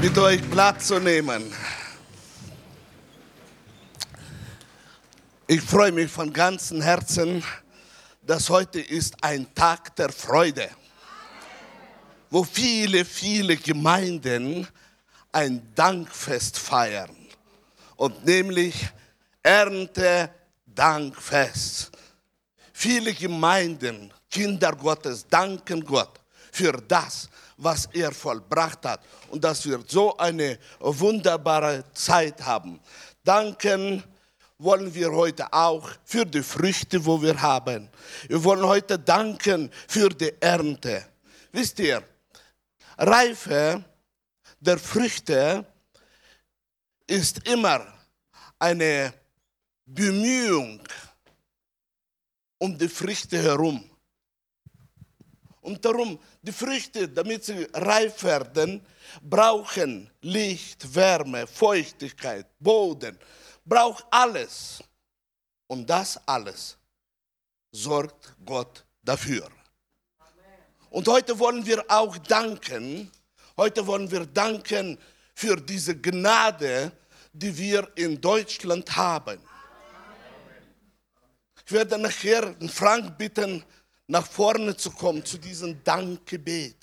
bitte euch Platz zu nehmen. Ich freue mich von ganzem Herzen, dass heute ist ein Tag der Freude, wo viele, viele Gemeinden ein Dankfest feiern. Und nämlich Ernte-Dankfest. Viele Gemeinden, Kinder Gottes, danken Gott für das, was er vollbracht hat und dass wir so eine wunderbare Zeit haben. Danken wollen wir heute auch für die Früchte, wo wir haben. Wir wollen heute danken für die Ernte. Wisst ihr, Reife der Früchte ist immer eine Bemühung um die Früchte herum. Und darum, die Früchte, damit sie reif werden, brauchen Licht, Wärme, Feuchtigkeit, Boden, braucht alles. Und das alles sorgt Gott dafür. Und heute wollen wir auch danken, heute wollen wir danken für diese Gnade, die wir in Deutschland haben. Ich werde nachher Frank bitten, nach vorne zu kommen zu diesem Dankgebet.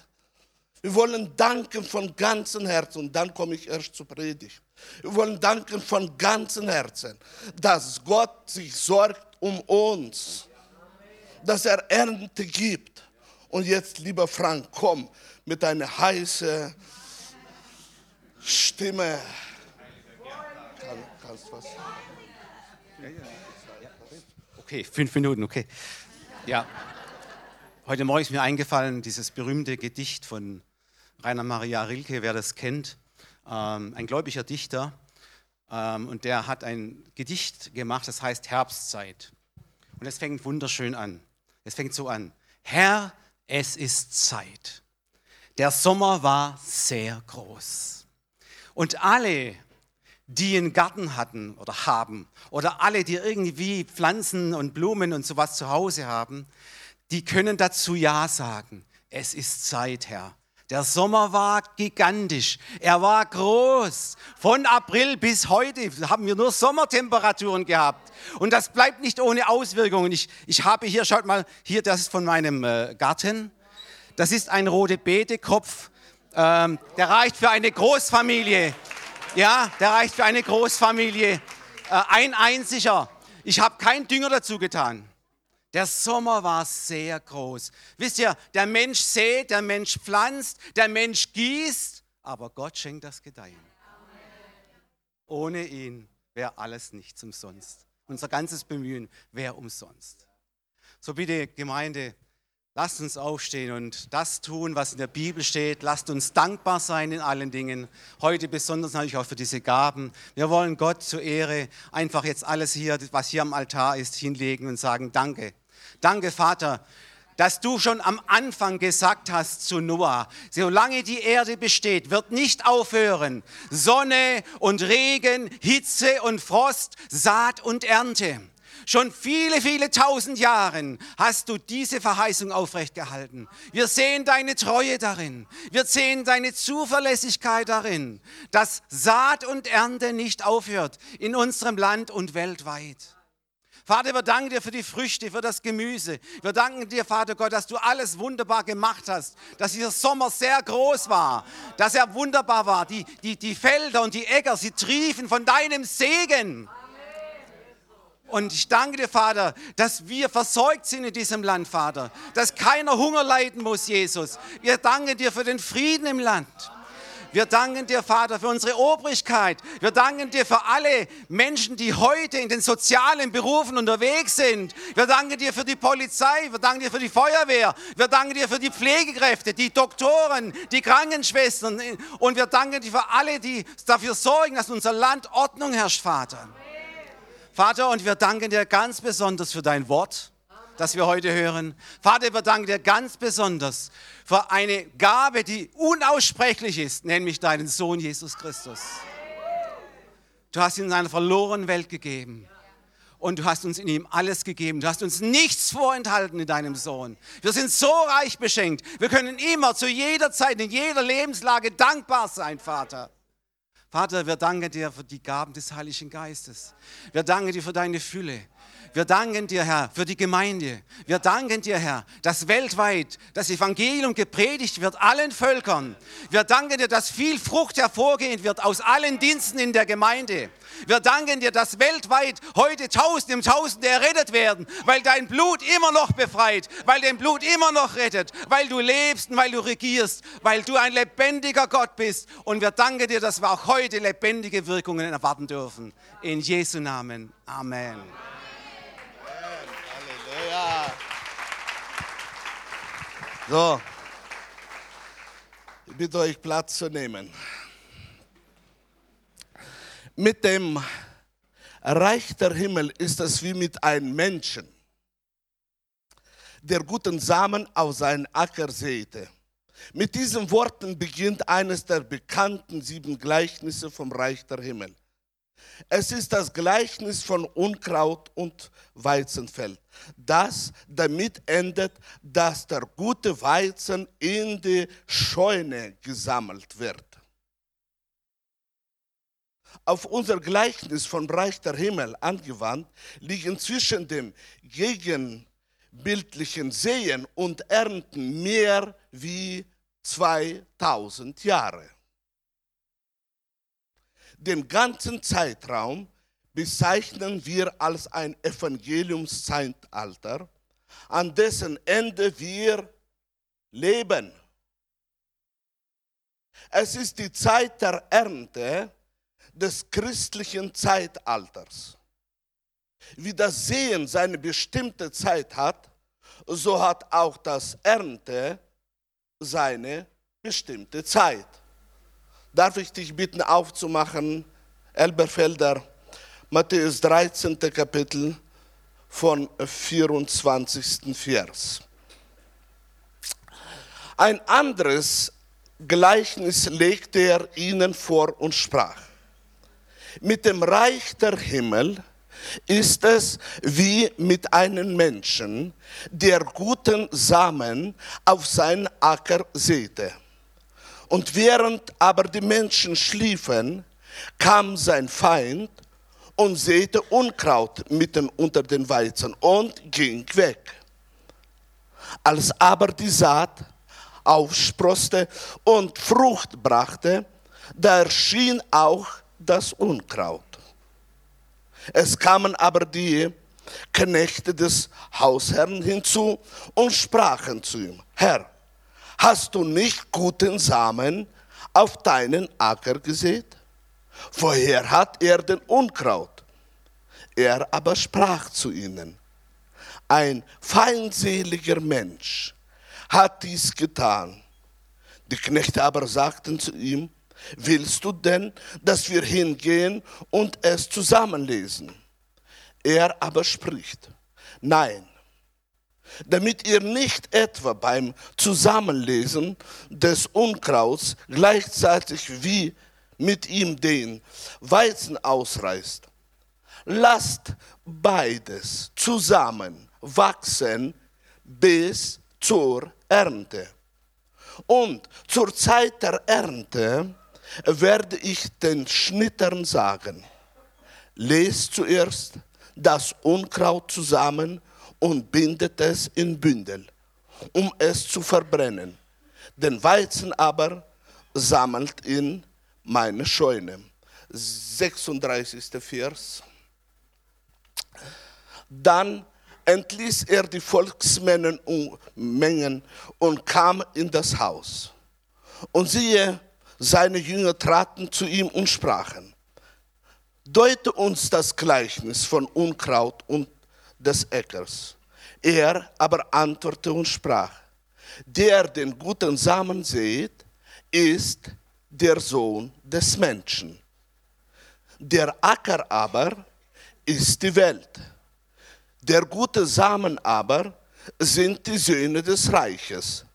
Wir wollen danken von ganzem Herzen und dann komme ich erst zur Predigt. Wir wollen danken von ganzem Herzen, dass Gott sich sorgt um uns, dass er Ernte gibt. Und jetzt, lieber Frank, komm mit einer heißen Stimme. Kann, kannst was? Okay, fünf Minuten, okay. Ja. Heute Morgen ist mir eingefallen, dieses berühmte Gedicht von Rainer Maria Rilke, wer das kennt, ähm, ein gläubiger Dichter. Ähm, und der hat ein Gedicht gemacht, das heißt Herbstzeit. Und es fängt wunderschön an. Es fängt so an. Herr, es ist Zeit. Der Sommer war sehr groß. Und alle, die einen Garten hatten oder haben, oder alle, die irgendwie Pflanzen und Blumen und sowas zu Hause haben, die können dazu Ja sagen. Es ist Zeit, Herr. Der Sommer war gigantisch. Er war groß. Von April bis heute haben wir nur Sommertemperaturen gehabt. Und das bleibt nicht ohne Auswirkungen. Ich, ich habe hier, schaut mal, hier, das ist von meinem äh, Garten. Das ist ein rote Beetekopf. Ähm, der reicht für eine Großfamilie. Ja, der reicht für eine Großfamilie. Äh, ein einziger. Ich habe keinen Dünger dazu getan. Der Sommer war sehr groß. Wisst ihr, der Mensch sät, der Mensch pflanzt, der Mensch gießt, aber Gott schenkt das Gedeihen. Ohne ihn wäre alles nichts umsonst. Unser ganzes Bemühen wäre umsonst. So bitte, Gemeinde, lasst uns aufstehen und das tun, was in der Bibel steht. Lasst uns dankbar sein in allen Dingen. Heute besonders natürlich auch für diese Gaben. Wir wollen Gott zur Ehre einfach jetzt alles hier, was hier am Altar ist, hinlegen und sagen Danke. Danke, Vater, dass du schon am Anfang gesagt hast zu Noah, solange die Erde besteht, wird nicht aufhören. Sonne und Regen, Hitze und Frost, Saat und Ernte. Schon viele, viele tausend Jahren hast du diese Verheißung aufrechtgehalten. Wir sehen deine Treue darin. Wir sehen deine Zuverlässigkeit darin, dass Saat und Ernte nicht aufhört in unserem Land und weltweit. Vater, wir danken dir für die Früchte, für das Gemüse. Wir danken dir, Vater Gott, dass du alles wunderbar gemacht hast, dass dieser Sommer sehr groß war, dass er wunderbar war. Die, die, die Felder und die Äcker, sie triefen von deinem Segen. Und ich danke dir, Vater, dass wir versorgt sind in diesem Land, Vater. Dass keiner Hunger leiden muss, Jesus. Wir danken dir für den Frieden im Land. Wir danken dir, Vater, für unsere Obrigkeit. Wir danken dir für alle Menschen, die heute in den sozialen Berufen unterwegs sind. Wir danken dir für die Polizei. Wir danken dir für die Feuerwehr. Wir danken dir für die Pflegekräfte, die Doktoren, die Krankenschwestern. Und wir danken dir für alle, die dafür sorgen, dass unser Land Ordnung herrscht, Vater. Vater, und wir danken dir ganz besonders für dein Wort das wir heute hören. Vater, wir danken dir ganz besonders für eine Gabe, die unaussprechlich ist, nämlich deinen Sohn Jesus Christus. Du hast ihn in einer verlorenen Welt gegeben. und du hast uns in ihm alles gegeben. Du hast uns nichts vorenthalten in deinem Sohn. Wir sind so reich beschenkt. Wir können immer, zu jeder Zeit, in jeder Lebenslage dankbar sein, Vater. Vater, wir danken dir für die Gaben des Heiligen Geistes. Wir danken dir für deine Fülle. Wir danken dir, Herr, für die Gemeinde. Wir danken dir, Herr, dass weltweit das Evangelium gepredigt wird, allen Völkern. Wir danken dir, dass viel Frucht hervorgehen wird aus allen Diensten in der Gemeinde. Wir danken dir, dass weltweit heute Tausende und Tausende errettet werden, weil dein Blut immer noch befreit, weil dein Blut immer noch rettet, weil du lebst und weil du regierst, weil du ein lebendiger Gott bist. Und wir danken dir, dass wir auch heute lebendige Wirkungen erwarten dürfen. In Jesu Namen. Amen. Halleluja. So, ich bitte euch Platz zu nehmen. Mit dem Reich der Himmel ist es wie mit einem Menschen, der guten Samen auf seinen Acker säte. Mit diesen Worten beginnt eines der bekannten sieben Gleichnisse vom Reich der Himmel. Es ist das Gleichnis von Unkraut und Weizenfeld, das damit endet, dass der gute Weizen in die Scheune gesammelt wird. Auf unser Gleichnis vom Reich der Himmel angewandt liegen zwischen dem gegenbildlichen Sehen und Ernten mehr wie 2000 Jahre. Den ganzen Zeitraum bezeichnen wir als ein Evangeliumszeitalter, an dessen Ende wir leben. Es ist die Zeit der Ernte des christlichen Zeitalters. Wie das Sehen seine bestimmte Zeit hat, so hat auch das Ernte seine bestimmte Zeit. Darf ich dich bitten aufzumachen, Elberfelder, Matthäus 13. Kapitel von 24. Vers. Ein anderes Gleichnis legte er ihnen vor und sprach. Mit dem Reich der Himmel ist es wie mit einem Menschen, der guten Samen auf seinen Acker säte. Und während aber die Menschen schliefen, kam sein Feind und säte Unkraut mitten unter den Weizen und ging weg. Als aber die Saat aufsproste und Frucht brachte, da erschien auch das Unkraut. Es kamen aber die Knechte des Hausherrn hinzu und sprachen zu ihm, Herr, hast du nicht guten Samen auf deinen Acker gesät? Woher hat er den Unkraut? Er aber sprach zu ihnen, ein feindseliger Mensch hat dies getan. Die Knechte aber sagten zu ihm, willst du denn, dass wir hingehen und es zusammenlesen? Er aber spricht, nein, damit ihr nicht etwa beim Zusammenlesen des Unkrauts gleichzeitig wie mit ihm den Weizen ausreißt. Lasst beides zusammen wachsen bis zur Ernte. Und zur Zeit der Ernte werde ich den Schnittern sagen, lest zuerst das Unkraut zusammen und bindet es in Bündel, um es zu verbrennen. Den Weizen aber sammelt in meine Scheune. 36. Vers. Dann entließ er die Volksmengen und kam in das Haus. Und siehe, seine Jünger traten zu ihm und sprachen, deute uns das Gleichnis von Unkraut und des Äckers. Er aber antwortete und sprach, der den guten Samen sät, ist der Sohn des Menschen. Der Acker aber ist die Welt. Der gute Samen aber sind die Söhne des Reiches.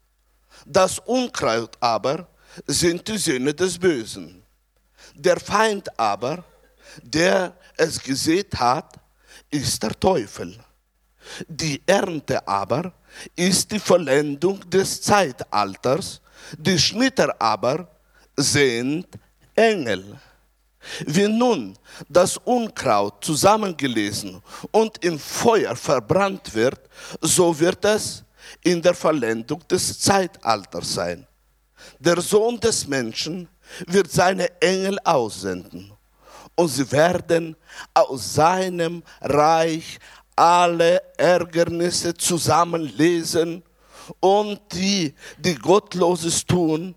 Das Unkraut aber sind die Söhne des Bösen. Der Feind aber, der es gesät hat, ist der Teufel. Die Ernte aber ist die Vollendung des Zeitalters, die Schnitter aber sind Engel. Wie nun das Unkraut zusammengelesen und im Feuer verbrannt wird, so wird es in der Vollendung des Zeitalters sein. Der Sohn des Menschen wird seine Engel aussenden und sie werden aus seinem Reich alle Ärgernisse zusammenlesen und die, die Gottloses tun,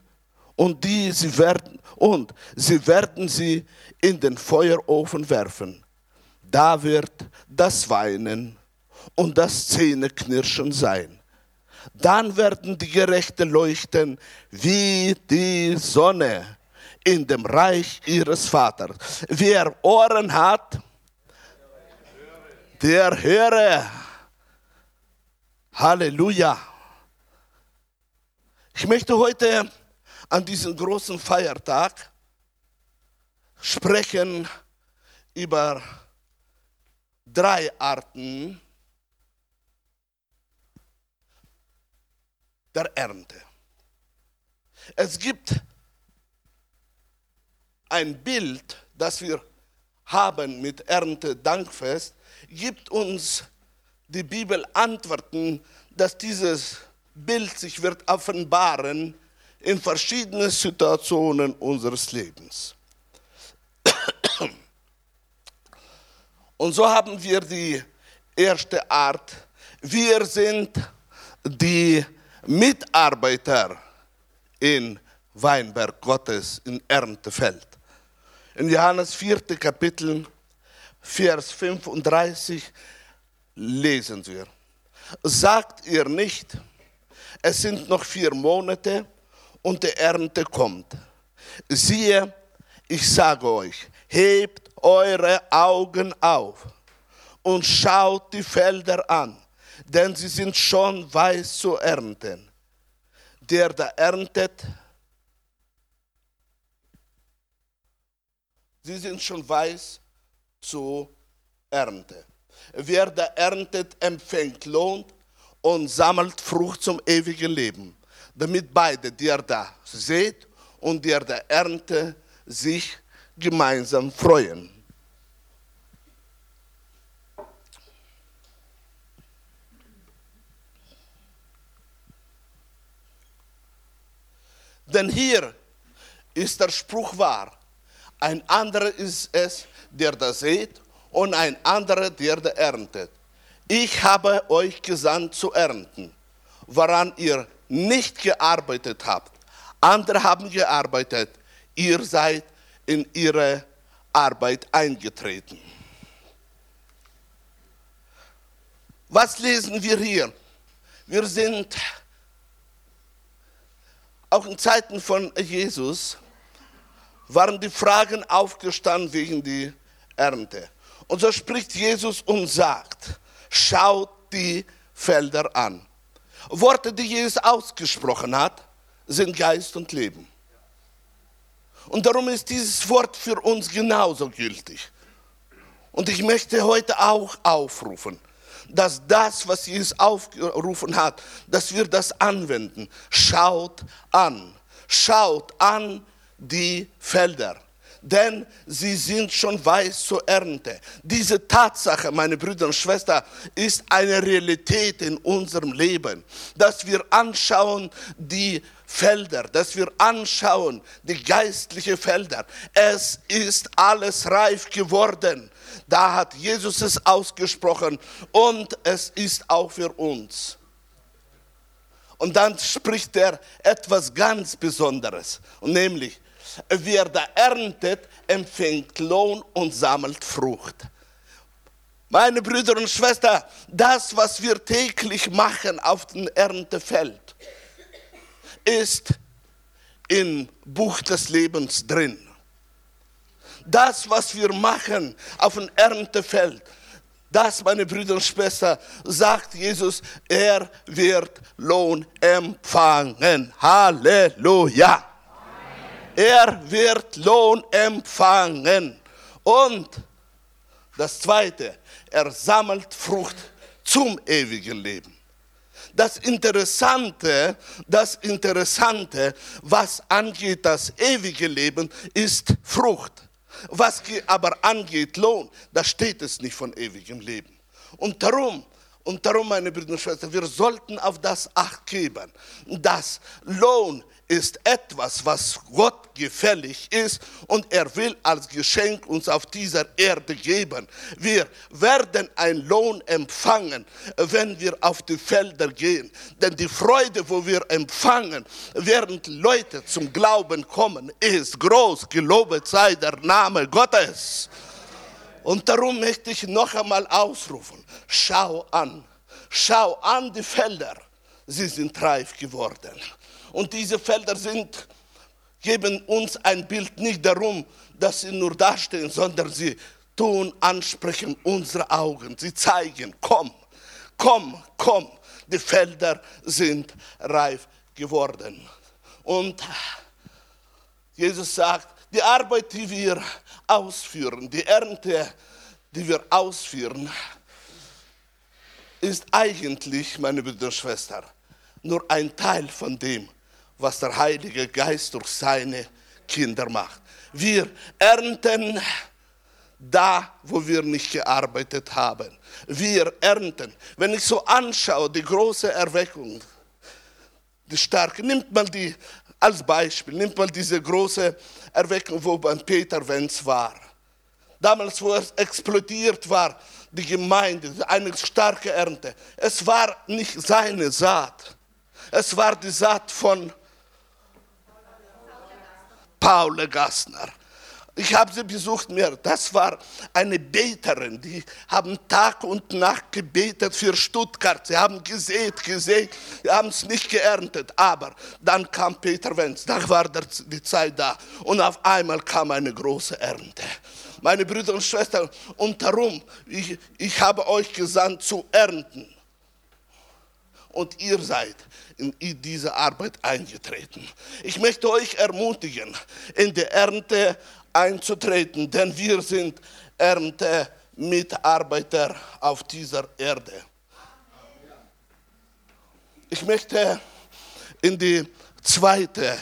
und die sie werden und sie werden sie in den Feuerofen werfen. Da wird das Weinen und das Zähneknirschen sein. Dann werden die Gerechten leuchten wie die Sonne in dem Reich ihres Vaters. Wer Ohren hat, der höre. Halleluja. Ich möchte heute an diesem großen Feiertag sprechen über drei Arten der Ernte. Es gibt ein Bild, das wir haben mit Ernte Dankfest, gibt uns die Bibel Antworten, dass dieses Bild sich wird offenbaren in verschiedenen Situationen unseres Lebens. Und so haben wir die erste Art. Wir sind die Mitarbeiter in Weinberg Gottes, in Erntefeld. In Johannes 4. Kapitel, Vers 35 lesen wir. Sagt ihr nicht, es sind noch vier Monate und die Ernte kommt. Siehe, ich sage euch, hebt eure Augen auf und schaut die Felder an, denn sie sind schon weiß zu ernten. Der da erntet, sie sind schon weiß zu ernten. Wer da erntet, empfängt Lohn und sammelt Frucht zum ewigen Leben damit beide, der da seht und der da Ernte, sich gemeinsam freuen. Denn hier ist der Spruch wahr. Ein anderer ist es, der da seht, und ein anderer, der da erntet. Ich habe euch gesandt zu ernten, woran ihr nicht gearbeitet habt. Andere haben gearbeitet. Ihr seid in ihre Arbeit eingetreten. Was lesen wir hier? Wir sind auch in Zeiten von Jesus waren die Fragen aufgestanden wegen der Ernte. Und so spricht Jesus und sagt, schaut die Felder an. Worte, die Jesus ausgesprochen hat, sind Geist und Leben. Und darum ist dieses Wort für uns genauso gültig. Und ich möchte heute auch aufrufen, dass das, was Jesus aufgerufen hat, dass wir das anwenden. Schaut an, schaut an die Felder denn sie sind schon weiß zur Ernte. Diese Tatsache, meine Brüder und Schwestern, ist eine Realität in unserem Leben, dass wir anschauen die Felder, dass wir anschauen die geistlichen Felder. Es ist alles reif geworden. Da hat Jesus es ausgesprochen und es ist auch für uns. Und dann spricht er etwas ganz Besonderes, nämlich Wer da erntet, empfängt Lohn und sammelt Frucht. Meine Brüder und Schwestern, das, was wir täglich machen auf dem Erntefeld, ist im Buch des Lebens drin. Das, was wir machen auf dem Erntefeld, das, meine Brüder und Schwestern, sagt Jesus, er wird Lohn empfangen. Halleluja er wird Lohn empfangen. Und Das zweite, er sammelt Frucht zum ewigen Leben. Das Interessante, das Interessante, was angeht das ewige Leben, ist Frucht. Was aber angeht Lohn, da steht es nicht von ewigem Leben. Und darum, und darum, meine Brüder und Schwestern, wir sollten auf das Acht geben, dass Lohn ist etwas, was Gott gefällig ist und er will als Geschenk uns auf dieser Erde geben. Wir werden einen Lohn empfangen, wenn wir auf die Felder gehen. Denn die Freude, wo wir empfangen, während Leute zum Glauben kommen, ist groß. Gelobet sei der Name Gottes. Und darum möchte ich noch einmal ausrufen, schau an, schau an die Felder, sie sind reif geworden. Und diese Felder sind, geben uns ein Bild nicht darum, dass sie nur dastehen, sondern sie tun, ansprechen unsere Augen. Sie zeigen, komm, komm, komm. Die Felder sind reif geworden. Und Jesus sagt, die Arbeit, die wir ausführen, die Ernte, die wir ausführen, ist eigentlich, meine Brüder und Schwestern, nur ein Teil von dem, was der Heilige Geist durch seine Kinder macht. Wir ernten da, wo wir nicht gearbeitet haben. Wir ernten. Wenn ich so anschaue, die große Erweckung, die starke, nimmt mal die als Beispiel, nimmt mal diese große Erweckung, wo beim Peter Wenz war. Damals, wo es explodiert war, die Gemeinde, eine starke Ernte. Es war nicht seine Saat. Es war die Saat von Paul Gassner. Ich habe sie besucht mir. Das war eine Beterin, die haben Tag und Nacht gebetet für Stuttgart. Sie haben gesät, gesät, sie haben es nicht geerntet. Aber dann kam Peter Wenz, da war die Zeit da. Und auf einmal kam eine große Ernte. Meine Brüder und Schwestern, und darum, ich, ich habe euch gesandt zu ernten. Und ihr seid in diese Arbeit eingetreten. Ich möchte euch ermutigen, in die Ernte einzutreten, denn wir sind Erntemitarbeiter auf dieser Erde. Ich möchte in die zweite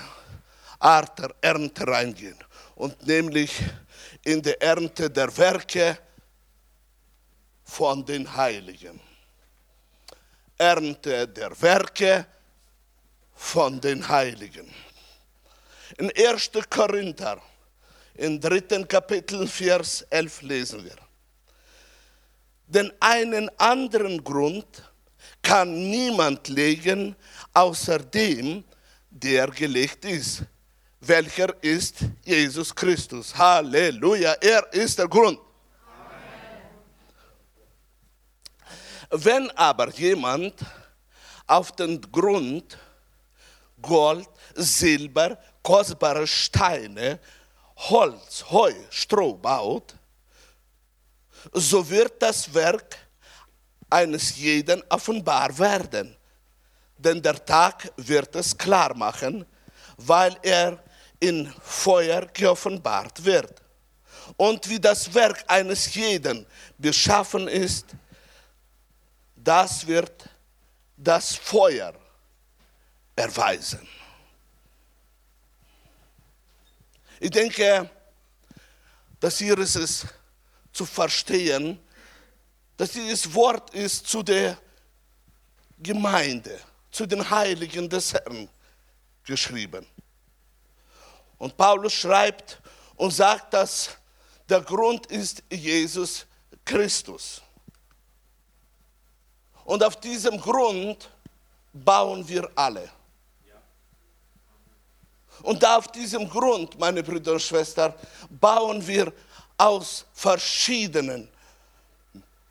Art der Ernte reingehen und nämlich in die Ernte der Werke von den Heiligen. Ernte der Werke von den Heiligen. In 1. Korinther im dritten Kapitel, Vers 11 lesen wir. Denn einen anderen Grund kann niemand legen, außer dem, der gelegt ist. Welcher ist Jesus Christus? Halleluja, er ist der Grund. Wenn aber jemand auf den Grund Gold, Silber, kostbare Steine Holz, Heu, Stroh baut, so wird das Werk eines jeden offenbar werden. Denn der Tag wird es klar machen, weil er in Feuer geoffenbart wird. Und wie das Werk eines jeden beschaffen ist, das wird das Feuer erweisen. Ich denke, dass hier ist es zu verstehen, dass dieses Wort ist zu der Gemeinde, zu den Heiligen des Herrn geschrieben. Und Paulus schreibt und sagt, dass der Grund ist Jesus Christus. Und auf diesem Grund bauen wir alle. Und auf diesem Grund, meine Brüder und Schwestern, bauen wir aus verschiedenen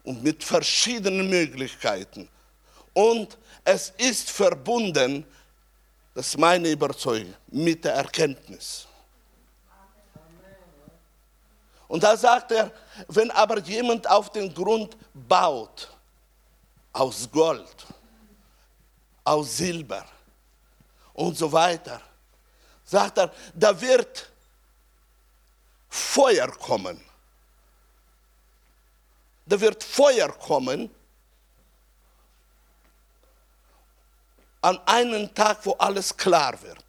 und mit verschiedenen Möglichkeiten. Und es ist verbunden, das ist meine Überzeugung, mit der Erkenntnis. Und da sagt er, wenn aber jemand auf den Grund baut, aus Gold, aus Silber und so weiter, sagt er, da wird Feuer kommen. da wird Feuer kommen an einen Tag, wo alles klar wird.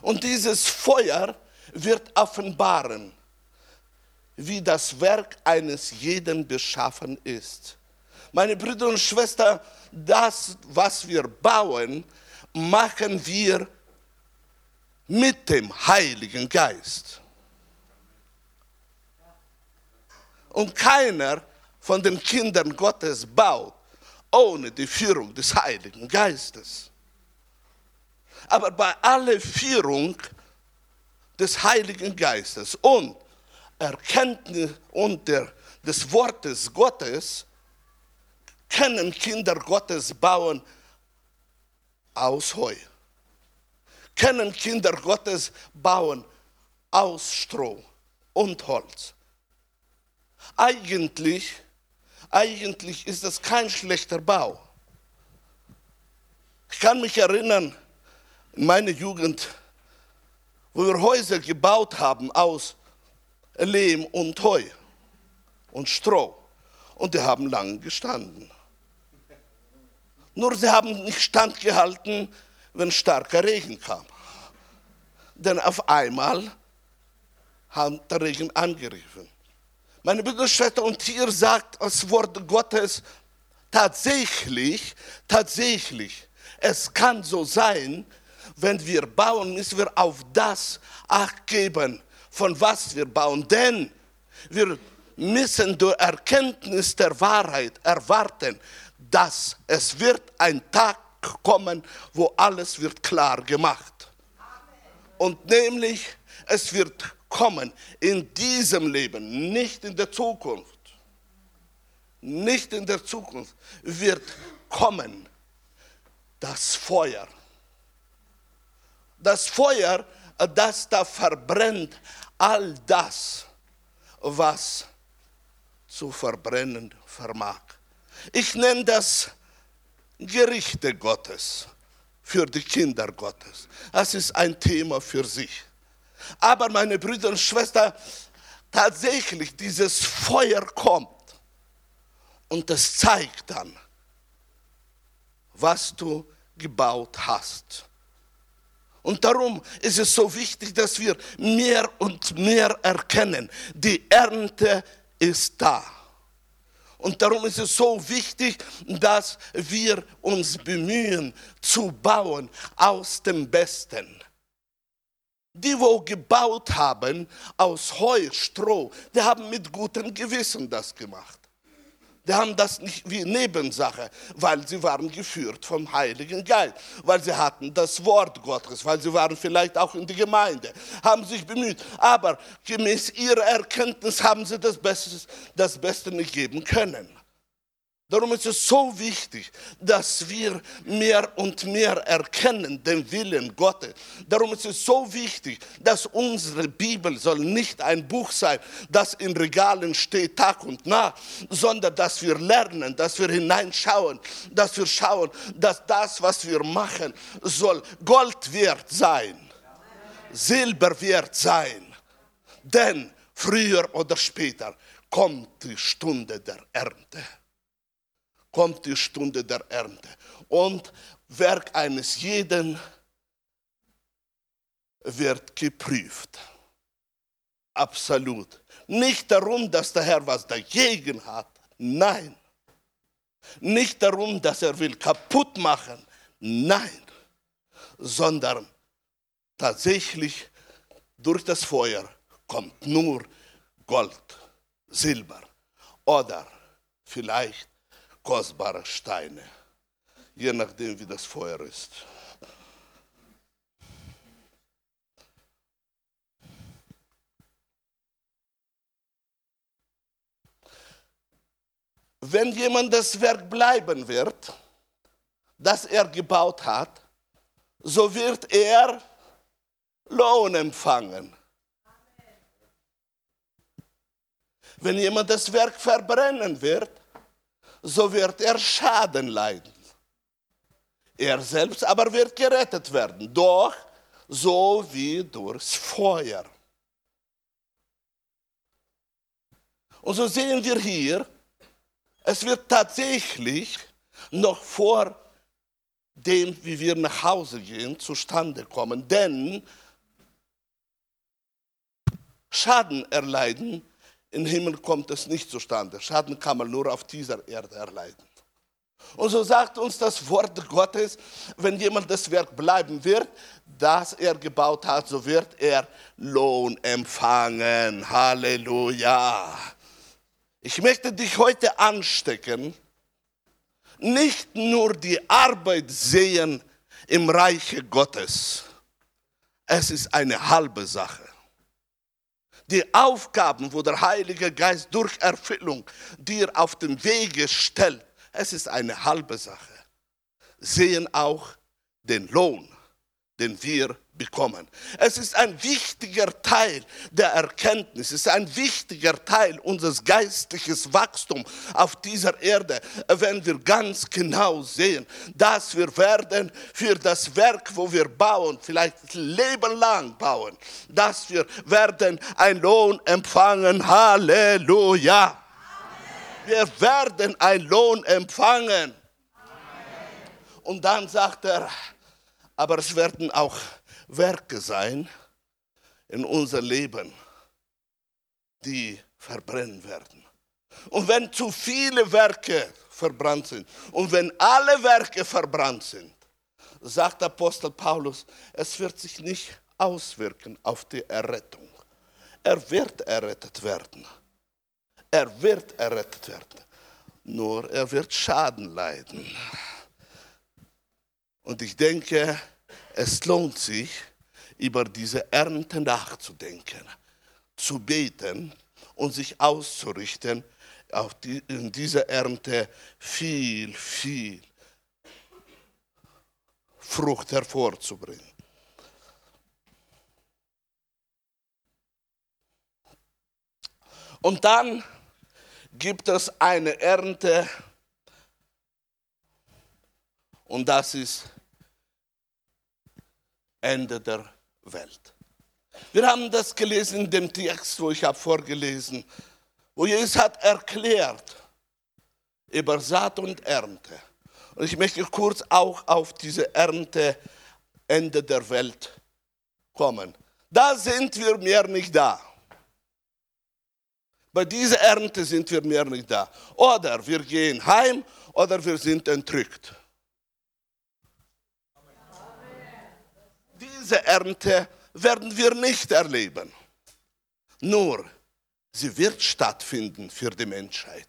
Und dieses Feuer wird offenbaren, wie das Werk eines jeden beschaffen ist. Meine Brüder und Schwestern, das, was wir bauen, machen wir mit dem Heiligen Geist. Und keiner von den Kindern Gottes baut ohne die Führung des Heiligen Geistes. Aber bei aller Führung des Heiligen Geistes und Erkenntnis und der, des Wortes Gottes können Kinder Gottes bauen aus Heu. Können Kinder Gottes bauen aus Stroh und Holz. Eigentlich, eigentlich ist das kein schlechter Bau. Ich kann mich erinnern, in meiner Jugend, wo wir Häuser gebaut haben aus Lehm und Heu und Stroh. Und die haben lang gestanden. Nur sie haben nicht standgehalten, wenn starker Regen kam. Denn auf einmal hat der Regen angegriffen. Meine Brüder und hier sagt das Wort Gottes tatsächlich, tatsächlich, es kann so sein, wenn wir bauen, müssen wir auf das Acht geben, von was wir bauen. Denn wir müssen durch Erkenntnis der Wahrheit erwarten, dass es wird ein Tag kommen, wo alles wird klar gemacht. Und nämlich, es wird kommen in diesem Leben, nicht in der Zukunft. Nicht in der Zukunft wird kommen das Feuer. Das Feuer, das da verbrennt all das, was zu verbrennen vermag. Ich nenne das Gerichte Gottes für die Kinder Gottes. Das ist ein Thema für sich. Aber meine Brüder und Schwestern, tatsächlich dieses Feuer kommt und es zeigt dann, was du gebaut hast. Und darum ist es so wichtig, dass wir mehr und mehr erkennen, die Ernte ist da. Und darum ist es so wichtig, dass wir uns bemühen zu bauen aus dem Besten. Die, wo gebaut haben aus Heu, Stroh, die haben mit gutem Gewissen das gemacht. Die haben das nicht wie Nebensache, weil sie waren geführt vom Heiligen Geist, weil sie hatten das Wort Gottes, weil sie waren vielleicht auch in der Gemeinde, haben sich bemüht. Aber gemäß ihrer Erkenntnis haben sie das Beste, das Beste nicht geben können. Darum ist es so wichtig, dass wir mehr und mehr erkennen den Willen Gottes. Darum ist es so wichtig, dass unsere Bibel soll nicht ein Buch sein, das in Regalen steht Tag und Nacht, sondern dass wir lernen, dass wir hineinschauen, dass wir schauen, dass das, was wir machen, soll Gold wert sein, Silber wert sein. Denn früher oder später kommt die Stunde der Ernte kommt die Stunde der Ernte. Und Werk eines jeden wird geprüft. Absolut. Nicht darum, dass der Herr was dagegen hat. Nein. Nicht darum, dass er will kaputt machen. Nein. Sondern tatsächlich durch das Feuer kommt nur Gold, Silber oder vielleicht kostbare Steine, je nachdem wie das Feuer ist. Wenn jemand das Werk bleiben wird, das er gebaut hat, so wird er Lohn empfangen. Wenn jemand das Werk verbrennen wird, so wird er Schaden leiden. Er selbst aber wird gerettet werden, doch so wie durchs Feuer. Und so sehen wir hier, es wird tatsächlich noch vor dem, wie wir nach Hause gehen, zustande kommen. Denn Schaden erleiden, im Himmel kommt es nicht zustande. Schaden kann man nur auf dieser Erde erleiden. Und so sagt uns das Wort Gottes, wenn jemand das Werk bleiben wird, das er gebaut hat, so wird er Lohn empfangen. Halleluja. Ich möchte dich heute anstecken, nicht nur die Arbeit sehen im Reiche Gottes. Es ist eine halbe Sache. Die Aufgaben, wo der Heilige Geist durch Erfüllung dir auf den Wege stellt, es ist eine halbe Sache. Sehen auch den Lohn, den wir bekommen. Es ist ein wichtiger Teil der Erkenntnis, es ist ein wichtiger Teil unseres geistlichen Wachstums auf dieser Erde, wenn wir ganz genau sehen, dass wir werden für das Werk, wo wir bauen, vielleicht Leben lang bauen, dass wir werden einen Lohn empfangen. Halleluja! Wir werden einen Lohn empfangen. Und dann sagt er, aber es werden auch Werke sein in unser Leben, die verbrennen werden. Und wenn zu viele Werke verbrannt sind und wenn alle Werke verbrannt sind, sagt Apostel Paulus, es wird sich nicht auswirken auf die Errettung. Er wird errettet werden. Er wird errettet werden. Nur er wird Schaden leiden. Und ich denke, es lohnt sich, über diese Ernte nachzudenken, zu beten und sich auszurichten, auf die, in dieser Ernte viel, viel Frucht hervorzubringen. Und dann gibt es eine Ernte und das ist Ende der Welt. Wir haben das gelesen in dem Text, wo ich habe vorgelesen, wo Jesus hat erklärt über Saat und Ernte. Und ich möchte kurz auch auf diese Ernte Ende der Welt kommen. Da sind wir mehr nicht da. Bei dieser Ernte sind wir mehr nicht da. Oder wir gehen heim oder wir sind entrückt. Diese Ernte werden wir nicht erleben. Nur, sie wird stattfinden für die Menschheit.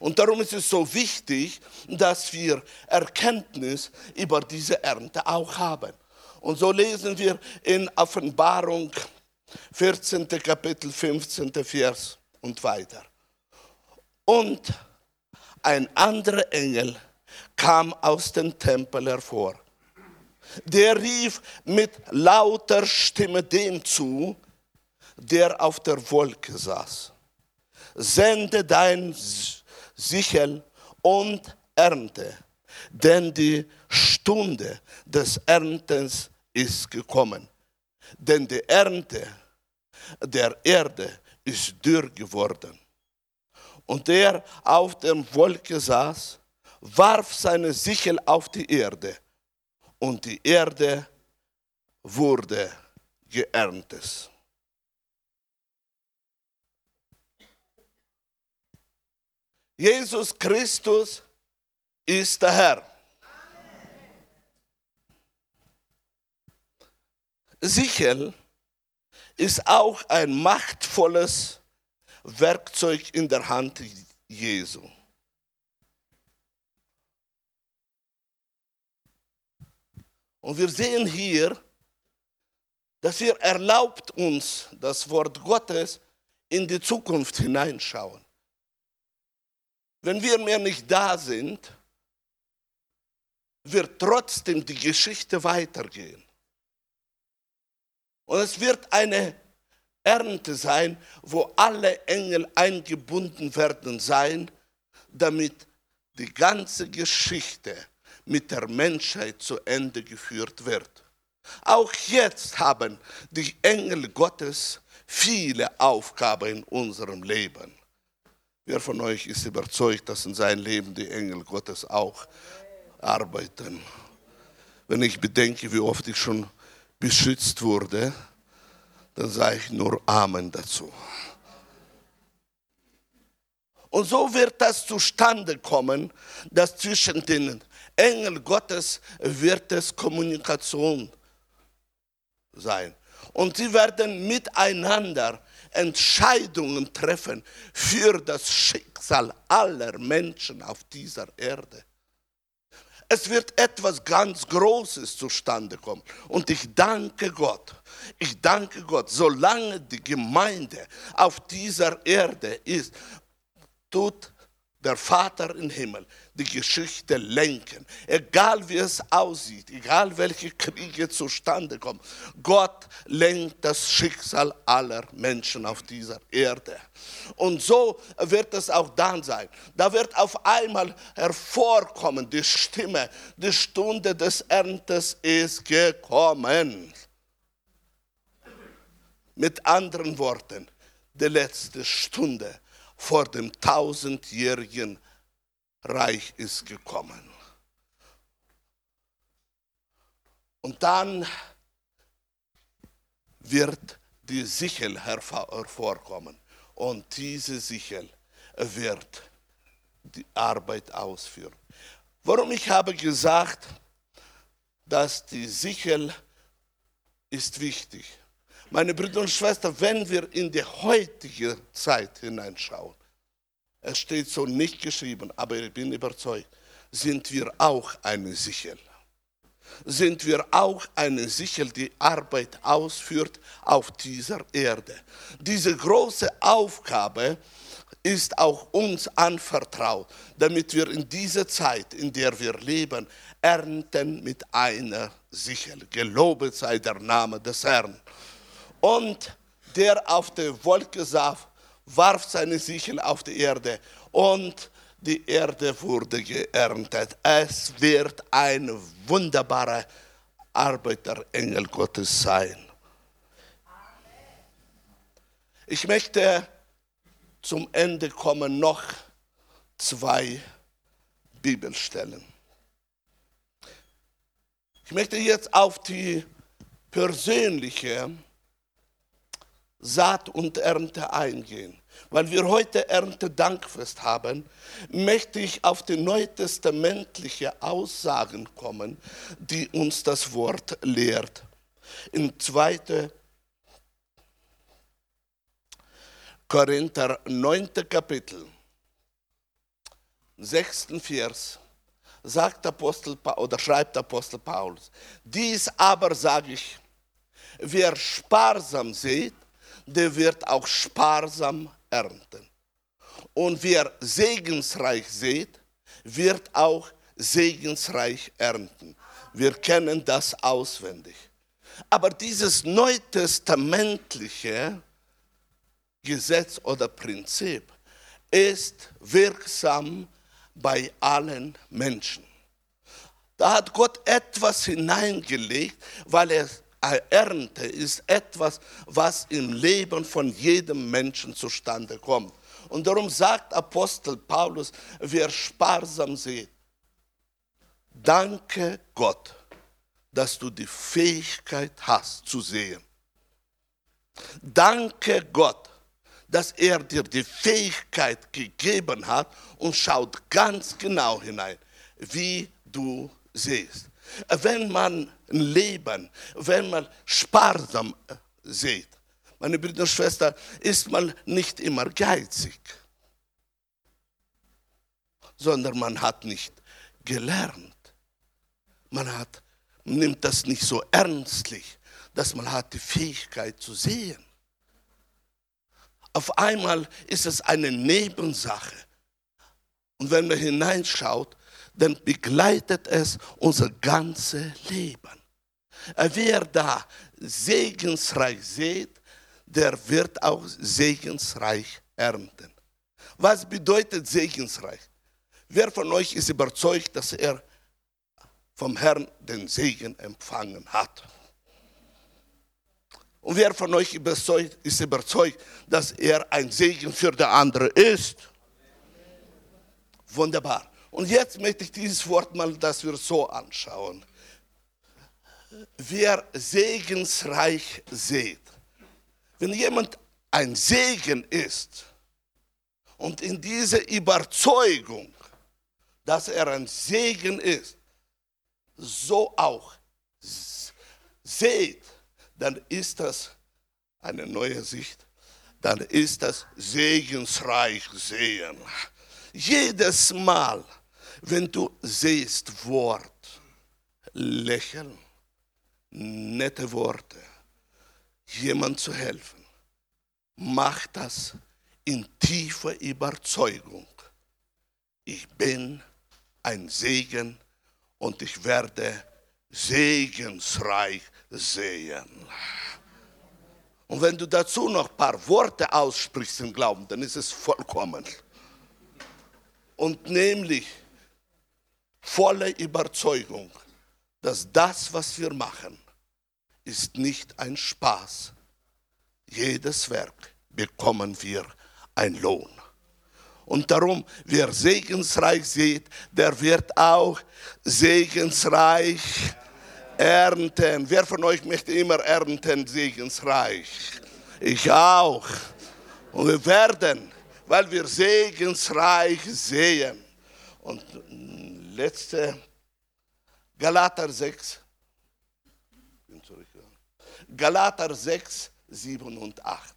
Und darum ist es so wichtig, dass wir Erkenntnis über diese Ernte auch haben. Und so lesen wir in Offenbarung 14. Kapitel 15. Vers und weiter. Und ein anderer Engel kam aus dem Tempel hervor der rief mit lauter Stimme dem zu, der auf der Wolke saß. Sende dein Sichel und ernte, denn die Stunde des Erntens ist gekommen. Denn die Ernte der Erde ist dürr geworden. Und der auf der Wolke saß, warf seine Sichel auf die Erde und die Erde wurde geerntet. Jesus Christus ist der Herr. Sichel ist auch ein machtvolles Werkzeug in der Hand Jesu. Und wir sehen hier, dass er erlaubt uns, das Wort Gottes in die Zukunft hineinschauen. Wenn wir mehr nicht da sind, wird trotzdem die Geschichte weitergehen. Und es wird eine Ernte sein, wo alle Engel eingebunden werden sein, damit die ganze Geschichte mit der Menschheit zu Ende geführt wird. Auch jetzt haben die Engel Gottes viele Aufgaben in unserem Leben. Wer von euch ist überzeugt, dass in seinem Leben die Engel Gottes auch arbeiten? Wenn ich bedenke, wie oft ich schon beschützt wurde, dann sage ich nur Amen dazu. Und so wird das zustande kommen, dass zwischen den Engeln Gottes wird es Kommunikation sein. Und sie werden miteinander Entscheidungen treffen für das Schicksal aller Menschen auf dieser Erde. Es wird etwas ganz Großes zustande kommen. Und ich danke Gott. Ich danke Gott, solange die Gemeinde auf dieser Erde ist, tut der Vater im Himmel die Geschichte lenken. Egal wie es aussieht, egal welche Kriege zustande kommen. Gott lenkt das Schicksal aller Menschen auf dieser Erde. Und so wird es auch dann sein. Da wird auf einmal hervorkommen die Stimme, die Stunde des Erntes ist gekommen. Mit anderen Worten, die letzte Stunde vor dem tausendjährigen Reich ist gekommen. Und dann wird die Sichel hervorkommen. Und diese Sichel wird die Arbeit ausführen. Warum ich habe gesagt, dass die Sichel ist wichtig. Meine Brüder und Schwestern, wenn wir in die heutige Zeit hineinschauen, es steht so nicht geschrieben, aber ich bin überzeugt, sind wir auch eine Sichel. Sind wir auch eine Sichel, die Arbeit ausführt auf dieser Erde. Diese große Aufgabe ist auch uns anvertraut, damit wir in dieser Zeit, in der wir leben, ernten mit einer Sichel. Gelobet sei der Name des Herrn. Und der auf der Wolke saß, warf seine Sichel auf die Erde und die Erde wurde geerntet. Es wird ein wunderbarer Arbeiterengel Gottes sein. Ich möchte zum Ende kommen noch zwei Bibelstellen. Ich möchte jetzt auf die persönliche Saat und Ernte eingehen. Weil wir heute Erntedankfest haben, möchte ich auf die neutestamentliche Aussagen kommen, die uns das Wort lehrt. In 2. Korinther 9. Kapitel, 6. Vers, sagt Apostel oder schreibt Apostel Paulus, dies aber sage ich, wer sparsam sieht, der wird auch sparsam ernten. Und wer segensreich sät, wird auch segensreich ernten. Wir kennen das auswendig. Aber dieses neutestamentliche Gesetz oder Prinzip ist wirksam bei allen Menschen. Da hat Gott etwas hineingelegt, weil er Ernte ist etwas, was im Leben von jedem Menschen zustande kommt. Und darum sagt Apostel Paulus, wer sparsam sieht, danke Gott, dass du die Fähigkeit hast zu sehen. Danke Gott, dass er dir die Fähigkeit gegeben hat und schaut ganz genau hinein, wie du siehst. Wenn man ein Leben, wenn man sparsam äh, sieht, meine Brüder und Schwestern, ist man nicht immer geizig, sondern man hat nicht gelernt. Man hat, nimmt das nicht so ernstlich, dass man hat die Fähigkeit zu sehen. Auf einmal ist es eine Nebensache. Und wenn man hineinschaut, dann begleitet es unser ganzes Leben. Wer da segensreich sieht, der wird auch segensreich ernten. Was bedeutet segensreich? Wer von euch ist überzeugt, dass er vom Herrn den Segen empfangen hat? Und wer von euch ist überzeugt, dass er ein Segen für den anderen ist? Wunderbar. Und jetzt möchte ich dieses Wort mal, dass wir so anschauen. Wer segensreich seht. Wenn jemand ein Segen ist und in dieser Überzeugung, dass er ein Segen ist, so auch seht, dann ist das eine neue Sicht. Dann ist das segensreich sehen. Jedes Mal, wenn du siehst Wort, Lächeln, nette Worte, jemand zu helfen, mach das in tiefer Überzeugung. Ich bin ein Segen und ich werde segensreich sehen. Und wenn du dazu noch ein paar Worte aussprichst im Glauben, dann ist es vollkommen. Und nämlich volle Überzeugung, dass das, was wir machen, ist nicht ein Spaß. Jedes Werk bekommen wir ein Lohn. Und darum, wer segensreich sieht, der wird auch segensreich ernten. Wer von euch möchte immer ernten, segensreich? Ich auch. Und wir werden, weil wir segensreich sehen. Und letzte, Galater 6. Galater 6, 7 und 8.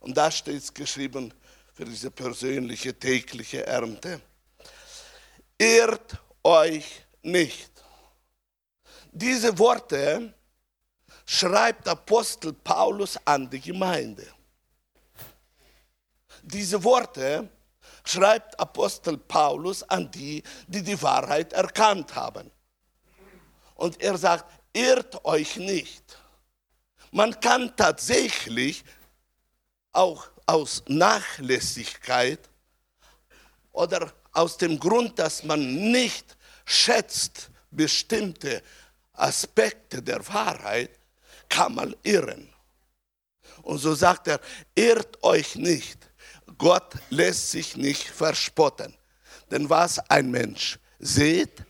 Und da steht es geschrieben für diese persönliche tägliche Ernte. Irrt euch nicht. Diese Worte schreibt Apostel Paulus an die Gemeinde. Diese Worte schreibt Apostel Paulus an die, die die Wahrheit erkannt haben. Und er sagt, irrt euch nicht. Man kann tatsächlich auch aus Nachlässigkeit oder aus dem Grund, dass man nicht schätzt bestimmte Aspekte der Wahrheit, kann man irren. Und so sagt er, irrt euch nicht. Gott lässt sich nicht verspotten. Denn was ein Mensch seht,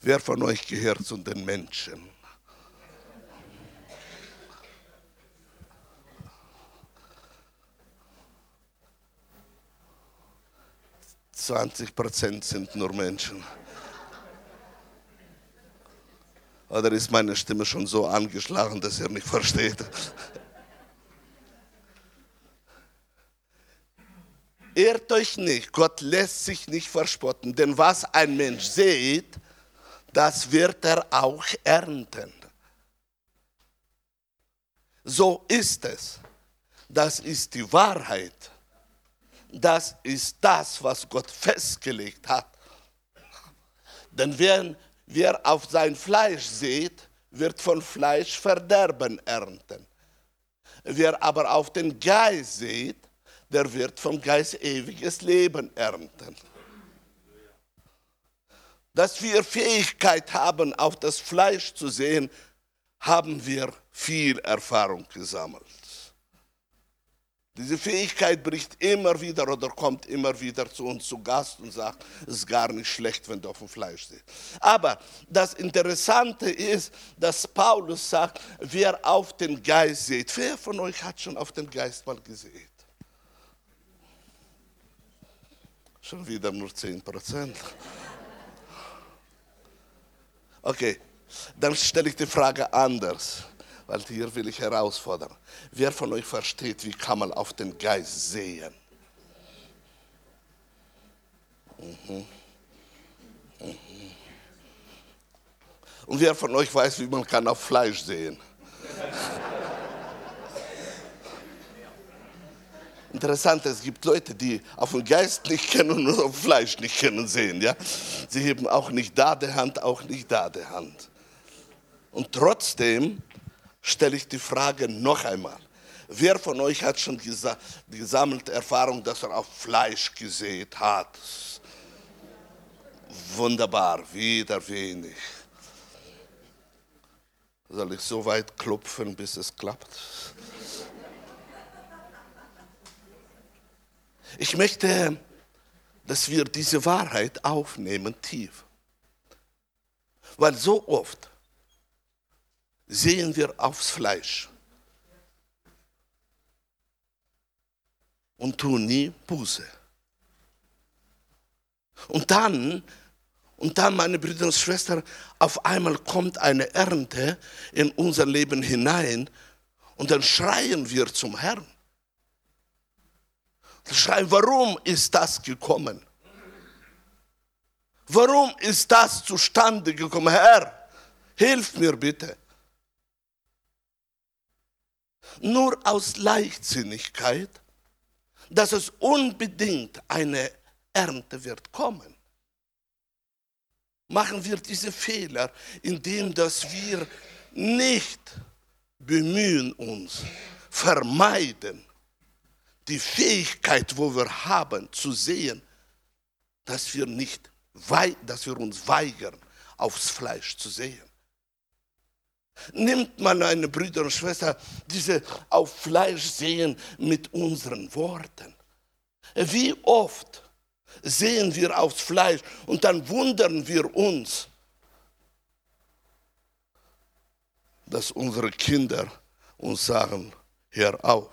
wer von euch gehört zu den Menschen? 20 Prozent sind nur Menschen. Oder ist meine Stimme schon so angeschlagen, dass ihr nicht versteht? Irrt euch nicht, Gott lässt sich nicht verspotten, denn was ein Mensch sieht, das wird er auch ernten. So ist es. Das ist die Wahrheit das ist das, was Gott festgelegt hat. Denn wer, wer auf sein Fleisch sieht, wird von Fleisch Verderben ernten. Wer aber auf den Geist sieht, der wird vom Geist ewiges Leben ernten. Dass wir Fähigkeit haben, auf das Fleisch zu sehen, haben wir viel Erfahrung gesammelt. Diese Fähigkeit bricht immer wieder oder kommt immer wieder zu uns zu Gast und sagt, es ist gar nicht schlecht, wenn du auf dem Fleisch sitzt. Aber das Interessante ist, dass Paulus sagt, wer auf den Geist sieht. Wer von euch hat schon auf den Geist mal gesehen? Schon wieder nur 10 Prozent. Okay, dann stelle ich die Frage anders weil hier will ich herausfordern. Wer von euch versteht, wie kann man auf den Geist sehen? Mhm. Mhm. Und wer von euch weiß, wie man kann auf Fleisch sehen? Interessant, es gibt Leute, die auf den Geist nicht kennen und auf Fleisch nicht kennen sehen. Ja? Sie heben auch nicht da die Hand, auch nicht da die Hand. Und trotzdem stelle ich die Frage noch einmal. Wer von euch hat schon die gesammelte Erfahrung, dass er auf Fleisch gesät hat? Wunderbar, wieder wenig. Soll ich so weit klopfen, bis es klappt? Ich möchte dass wir diese Wahrheit aufnehmen tief. Weil so oft sehen wir aufs Fleisch und tun nie Buße. Und dann, und dann, meine Brüder und Schwestern, auf einmal kommt eine Ernte in unser Leben hinein und dann schreien wir zum Herrn. Schreien, warum ist das gekommen? Warum ist das zustande gekommen? Herr, hilf mir bitte. Nur aus Leichtsinnigkeit, dass es unbedingt eine Ernte wird kommen. Machen wir diese Fehler, indem dass wir nicht bemühen uns, vermeiden die Fähigkeit, wo wir haben, zu sehen, dass wir nicht, dass wir uns weigern, aufs Fleisch zu sehen. Nimmt man eine Brüder und Schwester, diese auf Fleisch sehen mit unseren Worten. Wie oft sehen wir aufs Fleisch und dann wundern wir uns, dass unsere Kinder uns sagen, hör auf,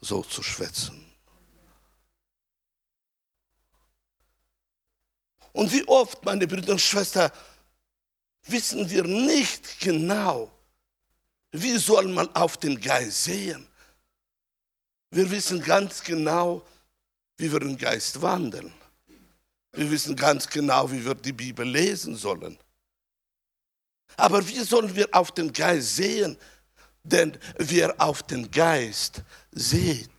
so zu schwätzen. Und wie oft, meine Brüder und Schwestern, wissen wir nicht genau, wie soll man auf den Geist sehen. Wir wissen ganz genau, wie wir den Geist wandeln. Wir wissen ganz genau, wie wir die Bibel lesen sollen. Aber wie sollen wir auf den Geist sehen? Denn wer auf den Geist sieht,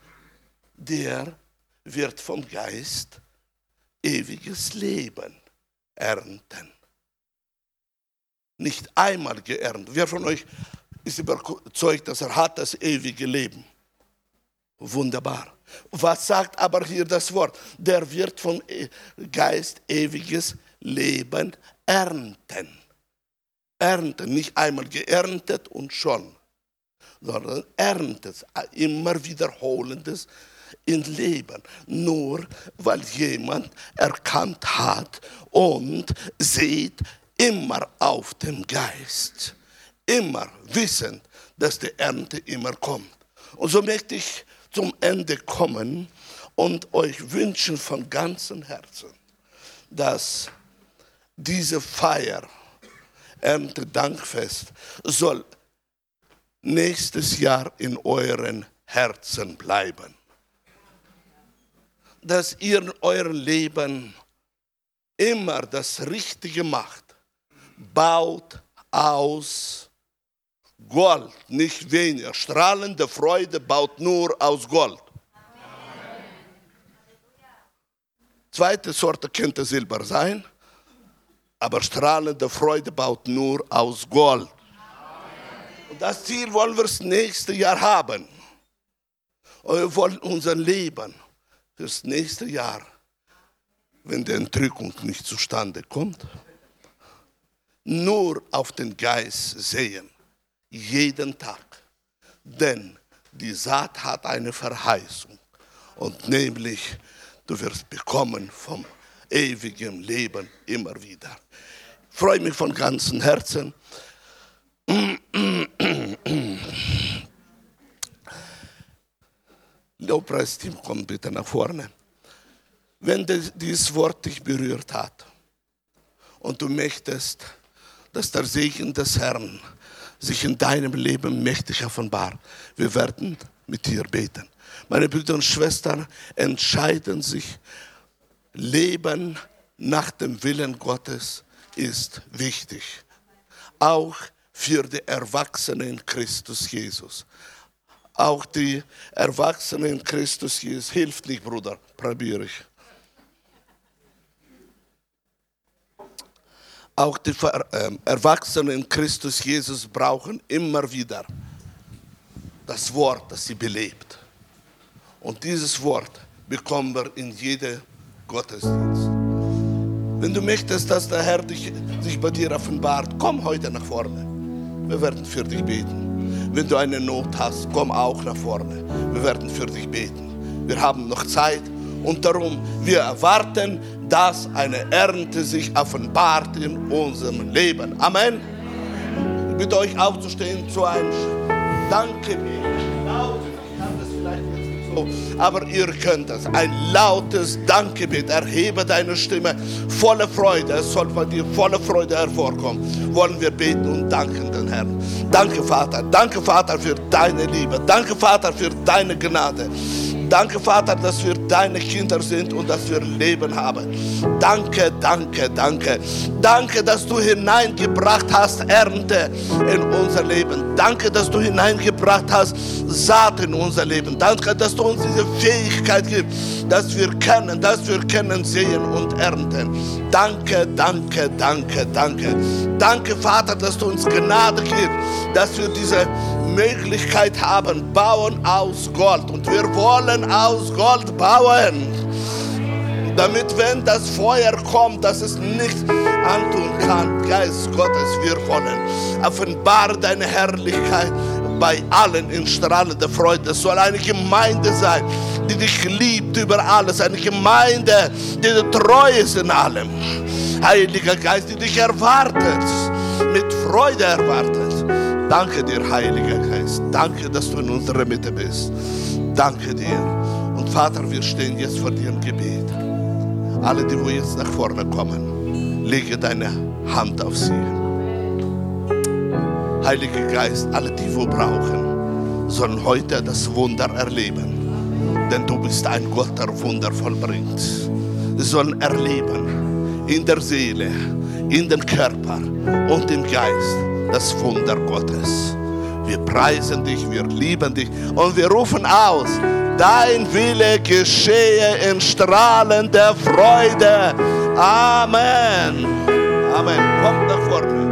der wird vom Geist ewiges Leben ernten. Nicht einmal geerntet. Wer von euch ist überzeugt, dass er hat das ewige Leben? Wunderbar. Was sagt aber hier das Wort? Der wird vom Geist ewiges Leben ernten. Ernten, nicht einmal geerntet und schon, sondern erntet, immer wiederholendes im Leben. Nur weil jemand erkannt hat und sieht immer auf dem Geist. Immer wissend, dass die Ernte immer kommt. Und so möchte ich zum Ende kommen und euch wünschen von ganzem Herzen, dass diese Feier, Erntedankfest, soll nächstes Jahr in euren Herzen bleiben. Dass ihr in eurem Leben immer das Richtige macht. Baut aus Gold, nicht weniger. Strahlende Freude baut nur aus Gold. Zweite Sorte könnte Silber sein, aber strahlende Freude baut nur aus Gold. Das Ziel wollen wir das nächste Jahr haben. Und wir wollen unser Leben fürs nächste Jahr, wenn die Entrückung nicht zustande kommt, nur auf den Geist sehen jeden Tag. Denn die Saat hat eine Verheißung. Und nämlich, du wirst bekommen vom ewigen Leben immer wieder. Ich freue mich von ganzem Herzen. Lobpreisteam, komm bitte nach vorne. Wenn dieses Wort dich berührt hat und du möchtest, dass der Segen des Herrn sich in deinem Leben mächtig offenbart. Wir werden mit dir beten. Meine Brüder und Schwestern entscheiden sich, Leben nach dem Willen Gottes ist wichtig. Auch für die Erwachsenen in Christus Jesus. Auch die Erwachsenen in Christus Jesus. Hilft nicht, Bruder, probiere ich. Auch die ähm, Erwachsenen in Christus Jesus brauchen immer wieder das Wort, das sie belebt. Und dieses Wort bekommen wir in jedem Gottesdienst. Wenn du möchtest, dass der Herr dich, sich bei dir offenbart, komm heute nach vorne. Wir werden für dich beten. Wenn du eine Not hast, komm auch nach vorne. Wir werden für dich beten. Wir haben noch Zeit und darum, wir erwarten dass eine Ernte sich offenbart in unserem Leben. Amen. Ich bitte euch aufzustehen zu einem Danke. Aber ihr könnt es. Ein lautes Dankgebet. Erhebe deine Stimme voller Freude. Es soll von dir voller Freude hervorkommen. Wollen wir beten und danken den Herrn. Danke, Vater. Danke, Vater, für deine Liebe. Danke, Vater, für deine Gnade. Danke, Vater, dass wir deine Kinder sind und dass wir Leben haben. Danke, danke, danke. Danke, dass du hineingebracht hast Ernte in unser Leben. Danke, dass du hineingebracht hast Saat in unser Leben. Danke, dass du uns diese Fähigkeit gibst, dass wir kennen, dass wir kennen, sehen und ernten. Danke, danke, danke, danke. Danke, Vater, dass du uns Gnade gibst, dass wir diese Möglichkeit haben, bauen aus Gold. Und wir wollen aus Gold bauen. Damit, wenn das Feuer kommt, dass es nichts antun kann. Geist Gottes, wir wollen. Offenbare deine Herrlichkeit bei allen in strahlender Freude. Es soll eine Gemeinde sein, die dich liebt über alles. Eine Gemeinde, die dir treu ist in allem. Heiliger Geist, die dich erwartet, mit Freude erwartet. Danke dir, Heiliger Geist. Danke, dass du in unserer Mitte bist. Danke dir. Und Vater, wir stehen jetzt vor dir im Gebet. Alle, die wo jetzt nach vorne kommen, lege deine Hand auf sie. Heiliger Geist, alle, die wo brauchen, sollen heute das Wunder erleben. Denn du bist ein Gott, der Wunder vollbringt. Sie sollen erleben in der Seele, in dem Körper und im Geist das Wunder Gottes. Wir preisen dich, wir lieben dich und wir rufen aus, dein Wille geschehe in strahlender Freude. Amen. Amen. Kommt nach vorne.